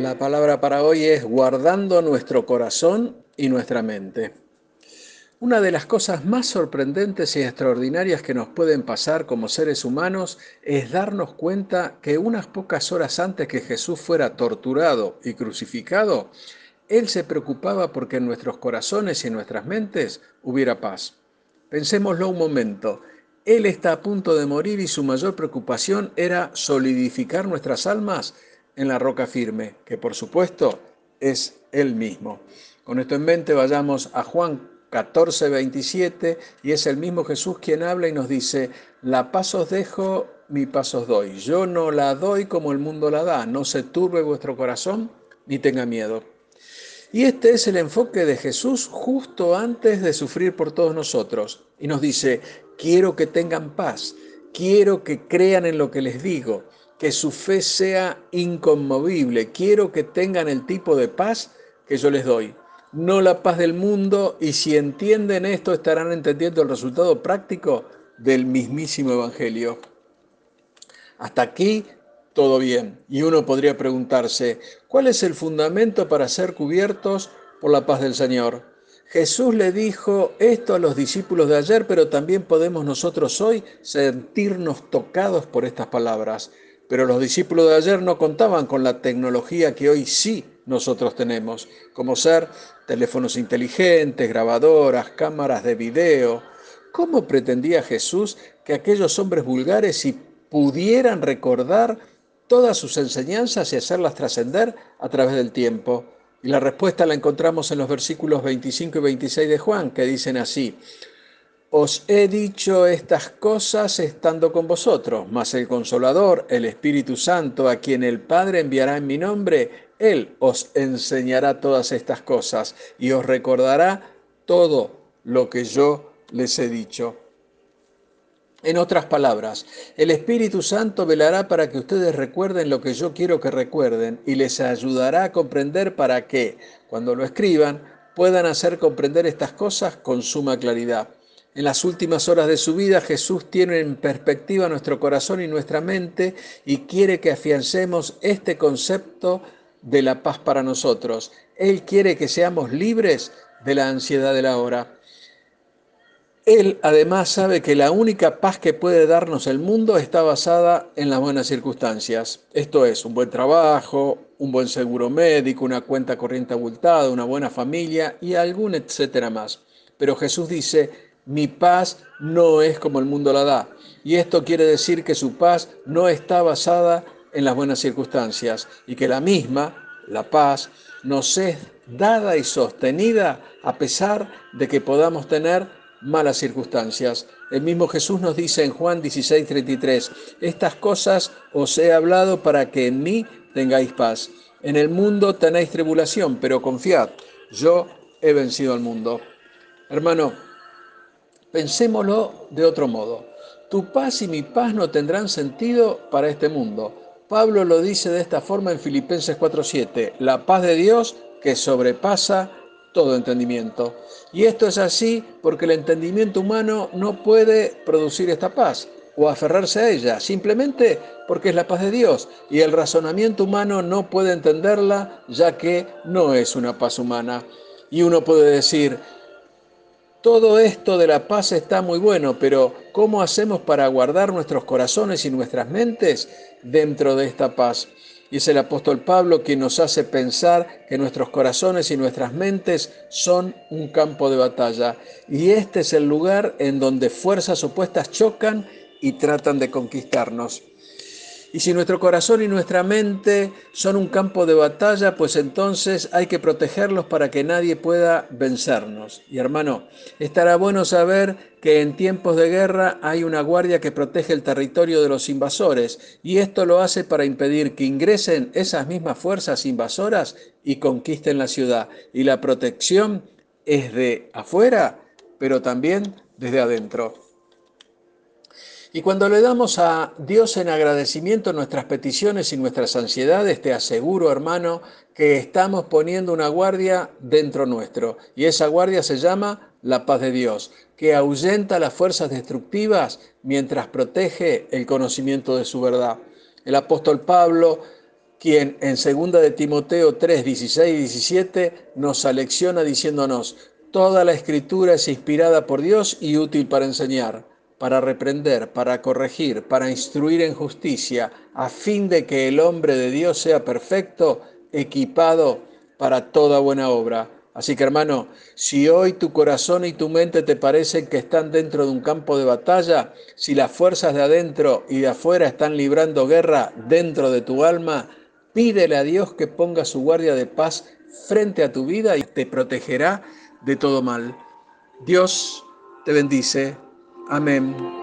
La palabra para hoy es guardando nuestro corazón y nuestra mente. Una de las cosas más sorprendentes y extraordinarias que nos pueden pasar como seres humanos es darnos cuenta que unas pocas horas antes que Jesús fuera torturado y crucificado, Él se preocupaba porque en nuestros corazones y en nuestras mentes hubiera paz. Pensémoslo un momento. Él está a punto de morir y su mayor preocupación era solidificar nuestras almas en la roca firme, que por supuesto es Él mismo. Con esto en mente vayamos a Juan 14, 27 y es el mismo Jesús quien habla y nos dice, la paz os dejo, mi paz os doy. Yo no la doy como el mundo la da, no se turbe vuestro corazón ni tenga miedo. Y este es el enfoque de Jesús justo antes de sufrir por todos nosotros. Y nos dice, quiero que tengan paz, quiero que crean en lo que les digo, que su fe sea inconmovible. Quiero que tengan el tipo de paz que yo les doy, no la paz del mundo, y si entienden esto estarán entendiendo el resultado práctico del mismísimo Evangelio. Hasta aquí todo bien. Y uno podría preguntarse, ¿cuál es el fundamento para ser cubiertos por la paz del Señor? Jesús le dijo esto a los discípulos de ayer, pero también podemos nosotros hoy sentirnos tocados por estas palabras. Pero los discípulos de ayer no contaban con la tecnología que hoy sí nosotros tenemos, como ser teléfonos inteligentes, grabadoras, cámaras de video. ¿Cómo pretendía Jesús que aquellos hombres vulgares si pudieran recordar todas sus enseñanzas y hacerlas trascender a través del tiempo? Y la respuesta la encontramos en los versículos 25 y 26 de Juan, que dicen así, os he dicho estas cosas estando con vosotros, mas el consolador, el Espíritu Santo, a quien el Padre enviará en mi nombre, Él os enseñará todas estas cosas y os recordará todo lo que yo les he dicho. En otras palabras, el Espíritu Santo velará para que ustedes recuerden lo que yo quiero que recuerden y les ayudará a comprender para que, cuando lo escriban, puedan hacer comprender estas cosas con suma claridad. En las últimas horas de su vida Jesús tiene en perspectiva nuestro corazón y nuestra mente y quiere que afiancemos este concepto de la paz para nosotros. Él quiere que seamos libres de la ansiedad de la hora. Él además sabe que la única paz que puede darnos el mundo está basada en las buenas circunstancias. Esto es, un buen trabajo, un buen seguro médico, una cuenta corriente abultada, una buena familia y algún etcétera más. Pero Jesús dice, mi paz no es como el mundo la da. Y esto quiere decir que su paz no está basada en las buenas circunstancias y que la misma, la paz, nos es dada y sostenida a pesar de que podamos tener malas circunstancias. El mismo Jesús nos dice en Juan 16:33, estas cosas os he hablado para que en mí tengáis paz. En el mundo tenéis tribulación, pero confiad, yo he vencido al mundo. Hermano, Pensémoslo de otro modo. Tu paz y mi paz no tendrán sentido para este mundo. Pablo lo dice de esta forma en Filipenses 4:7, la paz de Dios que sobrepasa todo entendimiento. Y esto es así porque el entendimiento humano no puede producir esta paz o aferrarse a ella, simplemente porque es la paz de Dios y el razonamiento humano no puede entenderla ya que no es una paz humana. Y uno puede decir, todo esto de la paz está muy bueno, pero ¿cómo hacemos para guardar nuestros corazones y nuestras mentes dentro de esta paz? Y es el apóstol Pablo quien nos hace pensar que nuestros corazones y nuestras mentes son un campo de batalla. Y este es el lugar en donde fuerzas opuestas chocan y tratan de conquistarnos. Y si nuestro corazón y nuestra mente son un campo de batalla, pues entonces hay que protegerlos para que nadie pueda vencernos. Y hermano, estará bueno saber que en tiempos de guerra hay una guardia que protege el territorio de los invasores, y esto lo hace para impedir que ingresen esas mismas fuerzas invasoras y conquisten la ciudad. Y la protección es de afuera, pero también desde adentro. Y cuando le damos a Dios en agradecimiento nuestras peticiones y nuestras ansiedades, te aseguro, hermano, que estamos poniendo una guardia dentro nuestro. Y esa guardia se llama la paz de Dios, que ahuyenta las fuerzas destructivas mientras protege el conocimiento de su verdad. El apóstol Pablo quien en 2 de Timoteo 3, 16 y 17 nos alecciona diciéndonos, toda la escritura es inspirada por Dios y útil para enseñar, para reprender, para corregir, para instruir en justicia, a fin de que el hombre de Dios sea perfecto, equipado para toda buena obra. Así que hermano, si hoy tu corazón y tu mente te parecen que están dentro de un campo de batalla, si las fuerzas de adentro y de afuera están librando guerra dentro de tu alma, Pídele a Dios que ponga su guardia de paz frente a tu vida y te protegerá de todo mal. Dios te bendice. Amen.